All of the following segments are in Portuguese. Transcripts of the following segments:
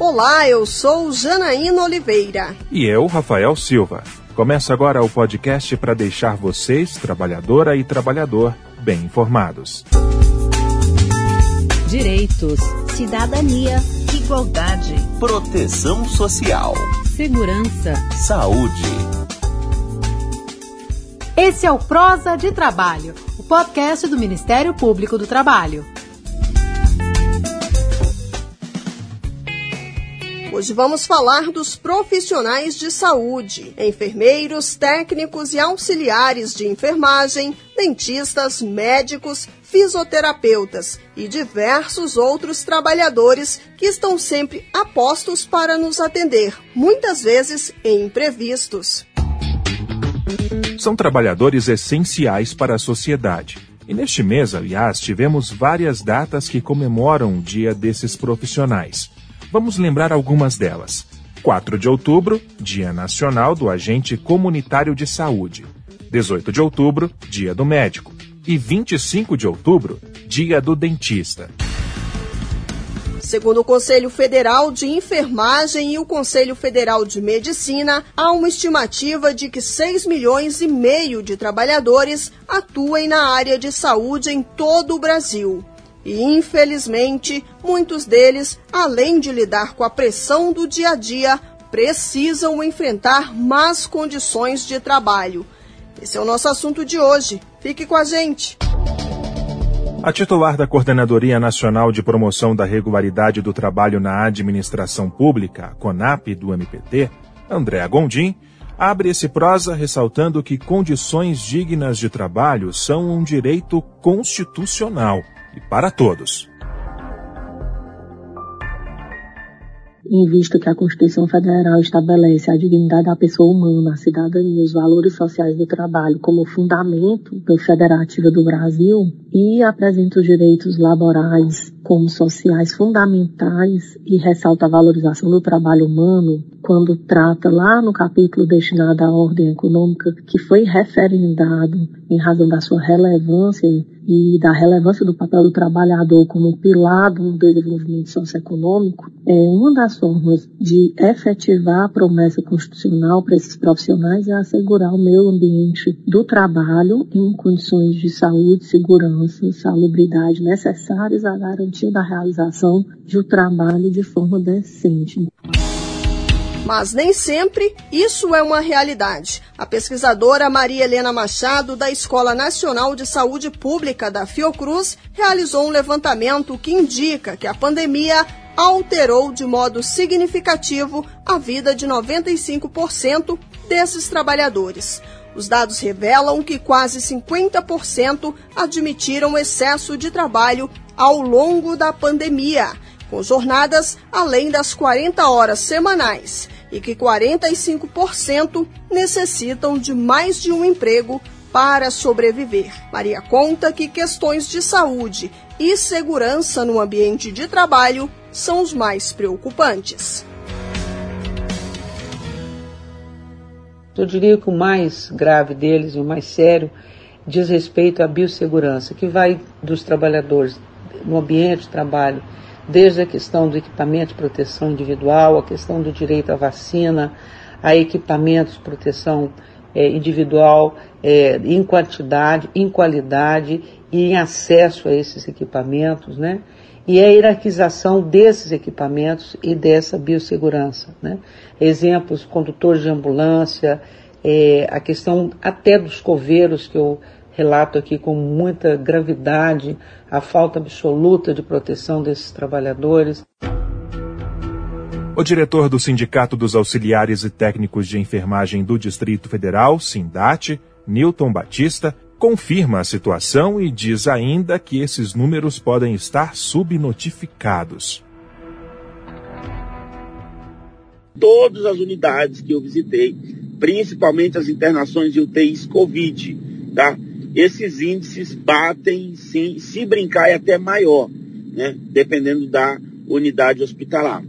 Olá, eu sou Janaína Oliveira. E eu, Rafael Silva. Começa agora o podcast para deixar vocês, trabalhadora e trabalhador, bem informados. Direitos, cidadania, igualdade, proteção social, segurança, saúde. Esse é o Prosa de Trabalho, o podcast do Ministério Público do Trabalho. Hoje vamos falar dos profissionais de saúde, enfermeiros, técnicos e auxiliares de enfermagem, dentistas, médicos, fisioterapeutas e diversos outros trabalhadores que estão sempre a postos para nos atender, muitas vezes em imprevistos. São trabalhadores essenciais para a sociedade. E neste mês, aliás, tivemos várias datas que comemoram o dia desses profissionais. Vamos lembrar algumas delas. 4 de outubro, Dia Nacional do Agente Comunitário de Saúde. 18 de outubro, Dia do Médico. E 25 de outubro, Dia do Dentista. Segundo o Conselho Federal de Enfermagem e o Conselho Federal de Medicina, há uma estimativa de que 6 milhões e meio de trabalhadores atuem na área de saúde em todo o Brasil. E, infelizmente, muitos deles, além de lidar com a pressão do dia a dia, precisam enfrentar más condições de trabalho. Esse é o nosso assunto de hoje. Fique com a gente. A titular da Coordenadoria Nacional de Promoção da Regularidade do Trabalho na Administração Pública, CONAP, do MPT, Andréa Gondim, abre esse prosa ressaltando que condições dignas de trabalho são um direito constitucional e para todos. em vista que a Constituição Federal estabelece a dignidade da pessoa humana, a cidadania os valores sociais do trabalho como fundamento da federativa do Brasil e apresenta os direitos laborais como sociais fundamentais e ressalta a valorização do trabalho humano, quando trata lá no capítulo destinado à ordem econômica, que foi referendado em razão da sua relevância e da relevância do papel do trabalhador como pilar do desenvolvimento socioeconômico, é uma das formas de efetivar a promessa constitucional para esses profissionais é assegurar o meio ambiente do trabalho em condições de saúde, segurança e salubridade necessárias à garantia da realização de um trabalho de forma decente. Mas nem sempre isso é uma realidade. A pesquisadora Maria Helena Machado, da Escola Nacional de Saúde Pública da Fiocruz, realizou um levantamento que indica que a pandemia alterou de modo significativo a vida de 95% desses trabalhadores. Os dados revelam que quase 50% admitiram excesso de trabalho ao longo da pandemia, com jornadas além das 40 horas semanais e que 45% necessitam de mais de um emprego para sobreviver. Maria conta que questões de saúde e segurança no ambiente de trabalho são os mais preocupantes. Eu diria que o mais grave deles, o mais sério, diz respeito à biossegurança, que vai dos trabalhadores no ambiente de trabalho desde a questão do equipamento de proteção individual, a questão do direito à vacina, a equipamentos de proteção é, individual é, em quantidade, em qualidade e em acesso a esses equipamentos, né? E a hierarquização desses equipamentos e dessa biossegurança, né? Exemplos, condutores de ambulância, é, a questão até dos coveiros que eu relato aqui com muita gravidade a falta absoluta de proteção desses trabalhadores. O diretor do Sindicato dos Auxiliares e Técnicos de Enfermagem do Distrito Federal, Sindate, Newton Batista, confirma a situação e diz ainda que esses números podem estar subnotificados. Todas as unidades que eu visitei, principalmente as internações de UTIs Covid, tá? Esses índices batem, sim, se brincar é até maior, né? dependendo da unidade hospitalar.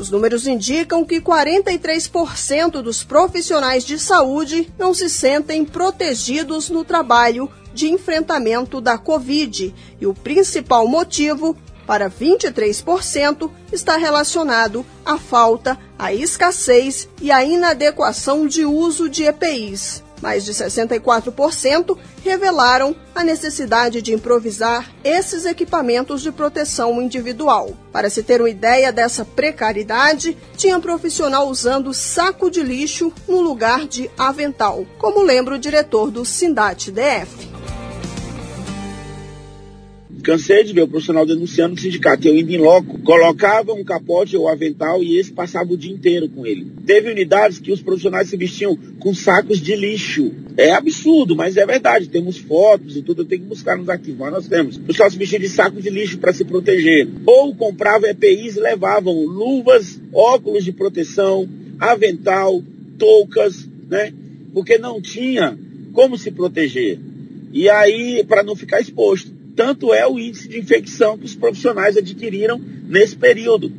Os números indicam que 43% dos profissionais de saúde não se sentem protegidos no trabalho de enfrentamento da Covid. E o principal motivo para 23% está relacionado à falta, à escassez e à inadequação de uso de EPIs. Mais de 64% revelaram a necessidade de improvisar esses equipamentos de proteção individual. Para se ter uma ideia dessa precariedade, tinha profissional usando saco de lixo no lugar de avental, como lembra o diretor do Sindat DF. Cansei de ver o profissional denunciando o sindicato. Eu indo em loco, colocava um capote ou avental e esse passava o dia inteiro com ele. Teve unidades que os profissionais se vestiam com sacos de lixo. É absurdo, mas é verdade. Temos fotos e tudo, eu tenho que buscar nos arquivos, nós temos. O pessoal se vestia de saco de lixo para se proteger. Ou comprava EPIs e levavam luvas, óculos de proteção, avental, toucas, né? Porque não tinha como se proteger. E aí, para não ficar exposto tanto é o índice de infecção que os profissionais adquiriram nesse período.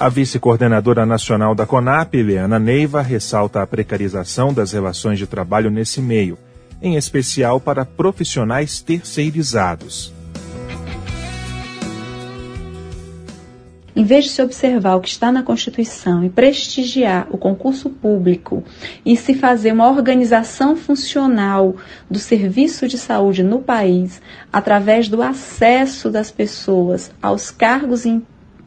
A vice-coordenadora nacional da CONAP, Leana Neiva, ressalta a precarização das relações de trabalho nesse meio, em especial para profissionais terceirizados. Em vez de se observar o que está na Constituição e prestigiar o concurso público e se fazer uma organização funcional do serviço de saúde no país através do acesso das pessoas aos cargos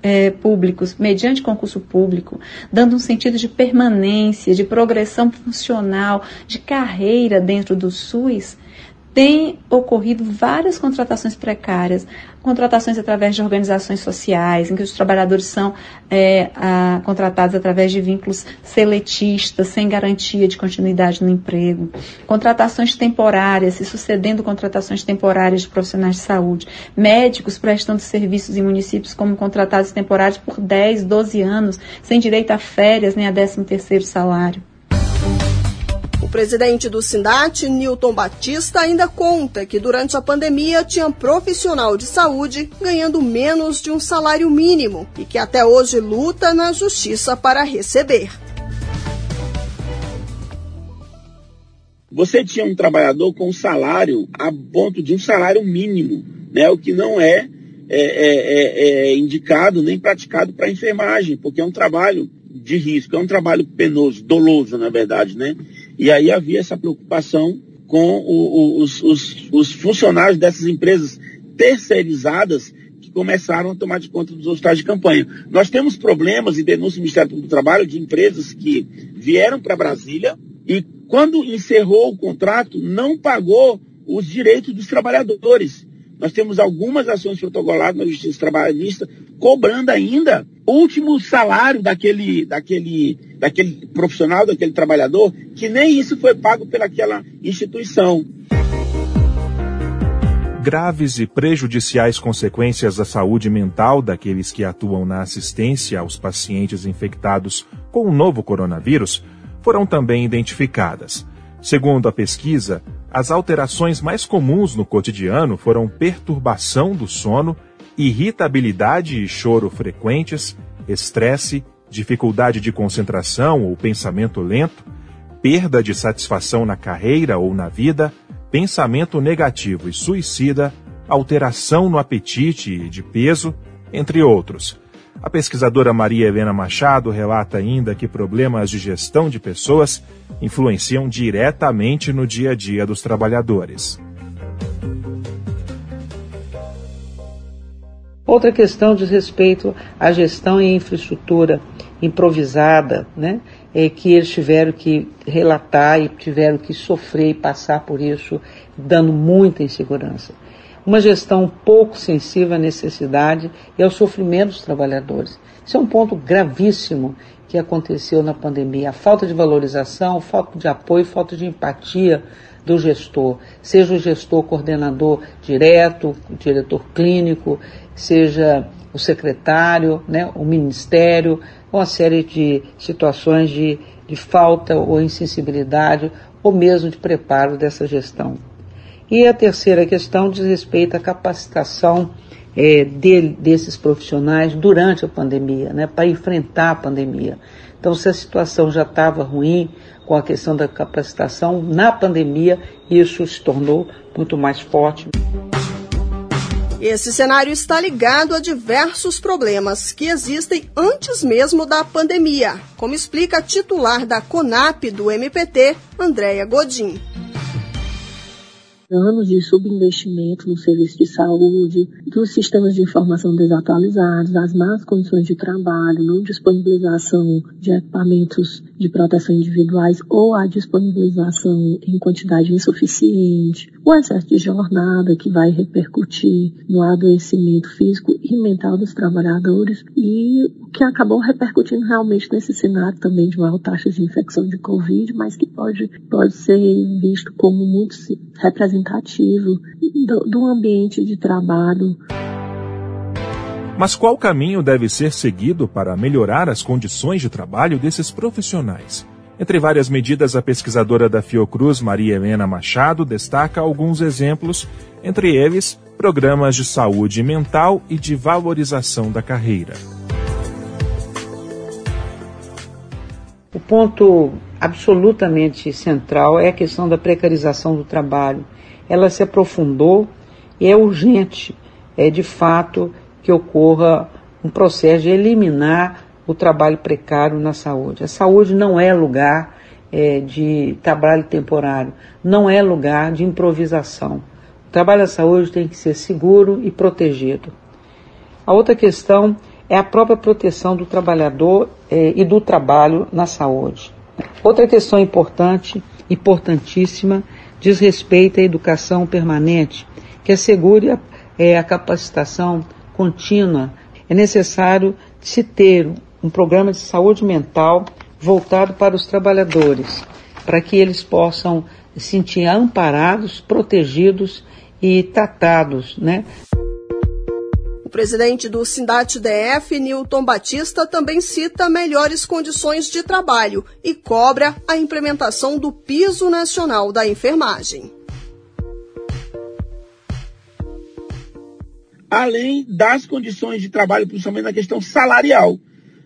é, públicos, mediante concurso público, dando um sentido de permanência, de progressão funcional, de carreira dentro do SUS, tem ocorrido várias contratações precárias, contratações através de organizações sociais, em que os trabalhadores são é, a, contratados através de vínculos seletistas, sem garantia de continuidade no emprego, contratações temporárias, se sucedendo contratações temporárias de profissionais de saúde, médicos prestando serviços em municípios como contratados temporários por 10, 12 anos, sem direito a férias nem a 13 terceiro salário. Presidente do Sindat, Newton Batista, ainda conta que durante a pandemia tinha profissional de saúde ganhando menos de um salário mínimo e que até hoje luta na justiça para receber. Você tinha um trabalhador com salário a ponto de um salário mínimo, né? o que não é, é, é, é, é indicado nem praticado para enfermagem, porque é um trabalho de risco, é um trabalho penoso, doloso, na verdade, né? E aí havia essa preocupação com o, o, os, os, os, funcionários dessas empresas terceirizadas que começaram a tomar de conta dos hospitais de campanha. Nós temos problemas e denúncias do Ministério Público do Trabalho de empresas que vieram para Brasília e quando encerrou o contrato não pagou os direitos dos trabalhadores. Nós temos algumas ações protocoladas na Justiça Trabalhista cobrando ainda o último salário daquele, daquele, daquele profissional, daquele trabalhador, que nem isso foi pago pelaquela instituição. Graves e prejudiciais consequências à saúde mental daqueles que atuam na assistência aos pacientes infectados com o novo coronavírus foram também identificadas. Segundo a pesquisa, as alterações mais comuns no cotidiano foram perturbação do sono, irritabilidade e choro frequentes, estresse, dificuldade de concentração ou pensamento lento, perda de satisfação na carreira ou na vida, pensamento negativo e suicida, alteração no apetite e de peso, entre outros. A pesquisadora Maria Helena Machado relata ainda que problemas de gestão de pessoas influenciam diretamente no dia a dia dos trabalhadores. Outra questão diz respeito à gestão e infraestrutura improvisada, né? É que eles tiveram que relatar e tiveram que sofrer e passar por isso, dando muita insegurança uma gestão pouco sensível à necessidade e ao sofrimento dos trabalhadores. Isso é um ponto gravíssimo que aconteceu na pandemia. A falta de valorização, falta de apoio, falta de empatia do gestor, seja o gestor coordenador direto, o diretor clínico, seja o secretário, né, o ministério, uma série de situações de, de falta ou insensibilidade ou mesmo de preparo dessa gestão. E a terceira questão diz respeito à capacitação é, de, desses profissionais durante a pandemia, né, para enfrentar a pandemia. Então, se a situação já estava ruim com a questão da capacitação, na pandemia isso se tornou muito mais forte. Esse cenário está ligado a diversos problemas que existem antes mesmo da pandemia, como explica a titular da CONAP do MPT, Andréia Godin anos de subinvestimento no serviço de saúde, dos sistemas de informação desatualizados, as más condições de trabalho, não disponibilização de equipamentos de proteção individuais ou a disponibilização em quantidade insuficiente, o excesso de jornada que vai repercutir no adoecimento físico e mental dos trabalhadores e o que acabou repercutindo realmente nesse cenário também de maior taxa de infecção de Covid, mas que pode, pode ser visto como muito representativo do, do ambiente de trabalho. Mas qual caminho deve ser seguido para melhorar as condições de trabalho desses profissionais? Entre várias medidas, a pesquisadora da Fiocruz, Maria Helena Machado, destaca alguns exemplos, entre eles programas de saúde mental e de valorização da carreira. O ponto absolutamente central é a questão da precarização do trabalho. Ela se aprofundou e é urgente, é de fato, que ocorra um processo de eliminar o trabalho precário na saúde. A saúde não é lugar é, de trabalho temporário, não é lugar de improvisação. O trabalho da saúde tem que ser seguro e protegido. A outra questão é a própria proteção do trabalhador é, e do trabalho na saúde. Outra questão importante, importantíssima, diz respeito à educação permanente, que assegure a, é, a capacitação contínua. É necessário se ter um programa de saúde mental voltado para os trabalhadores, para que eles possam se sentir amparados, protegidos e tratados, né? O presidente do Sindat-DF, Newton Batista, também cita melhores condições de trabalho e cobra a implementação do Piso Nacional da Enfermagem. Além das condições de trabalho, principalmente na questão salarial.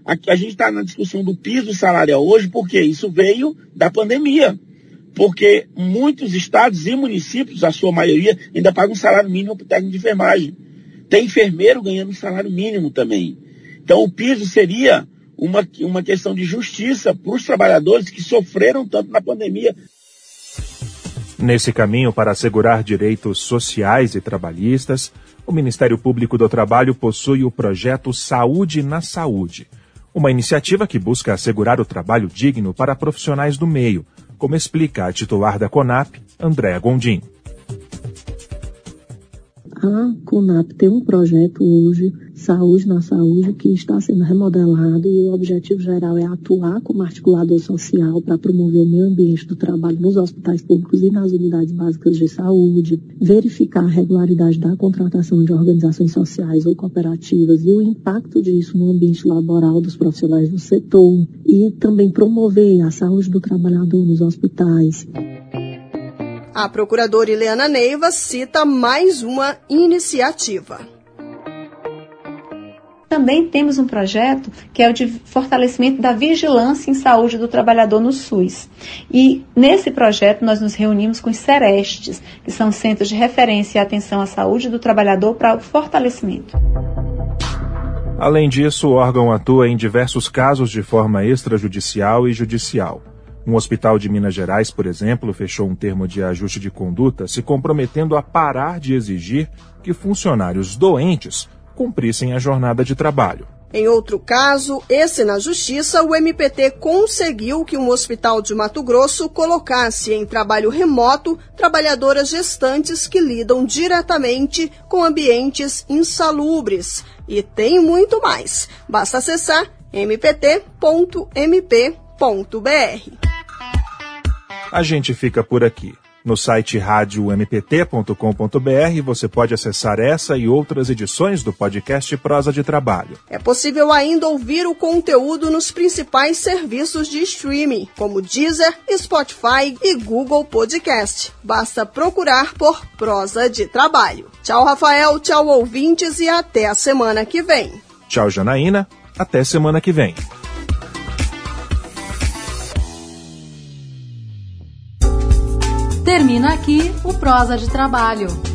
Aqui a gente está na discussão do piso salarial hoje, porque isso veio da pandemia. Porque muitos estados e municípios, a sua maioria, ainda pagam salário mínimo para o técnico de enfermagem. Tem enfermeiro ganhando salário mínimo também. Então o piso seria uma, uma questão de justiça para os trabalhadores que sofreram tanto na pandemia. Nesse caminho para assegurar direitos sociais e trabalhistas, o Ministério Público do Trabalho possui o projeto Saúde na Saúde, uma iniciativa que busca assegurar o trabalho digno para profissionais do meio, como explica a titular da CONAP, Andréa Gondim a CONAP tem um projeto hoje, Saúde na Saúde, que está sendo remodelado e o objetivo geral é atuar como articulador social para promover o meio ambiente do trabalho nos hospitais públicos e nas unidades básicas de saúde, verificar a regularidade da contratação de organizações sociais ou cooperativas e o impacto disso no ambiente laboral dos profissionais do setor e também promover a saúde do trabalhador nos hospitais. A procuradora Helena Neiva cita mais uma iniciativa. Também temos um projeto que é o de fortalecimento da vigilância em saúde do trabalhador no SUS. E nesse projeto nós nos reunimos com os SERESTES, que são centros de referência e atenção à saúde do trabalhador para o fortalecimento. Além disso, o órgão atua em diversos casos de forma extrajudicial e judicial. Um hospital de Minas Gerais, por exemplo, fechou um termo de ajuste de conduta se comprometendo a parar de exigir que funcionários doentes cumprissem a jornada de trabalho. Em outro caso, esse na Justiça, o MPT conseguiu que um hospital de Mato Grosso colocasse em trabalho remoto trabalhadoras gestantes que lidam diretamente com ambientes insalubres. E tem muito mais. Basta acessar mpt.mp.br. A gente fica por aqui. No site radiompt.com.br você pode acessar essa e outras edições do podcast Prosa de Trabalho. É possível ainda ouvir o conteúdo nos principais serviços de streaming, como Deezer, Spotify e Google Podcast. Basta procurar por Prosa de Trabalho. Tchau, Rafael, tchau, ouvintes, e até a semana que vem. Tchau, Janaína. Até semana que vem. Termina aqui o Prosa de Trabalho.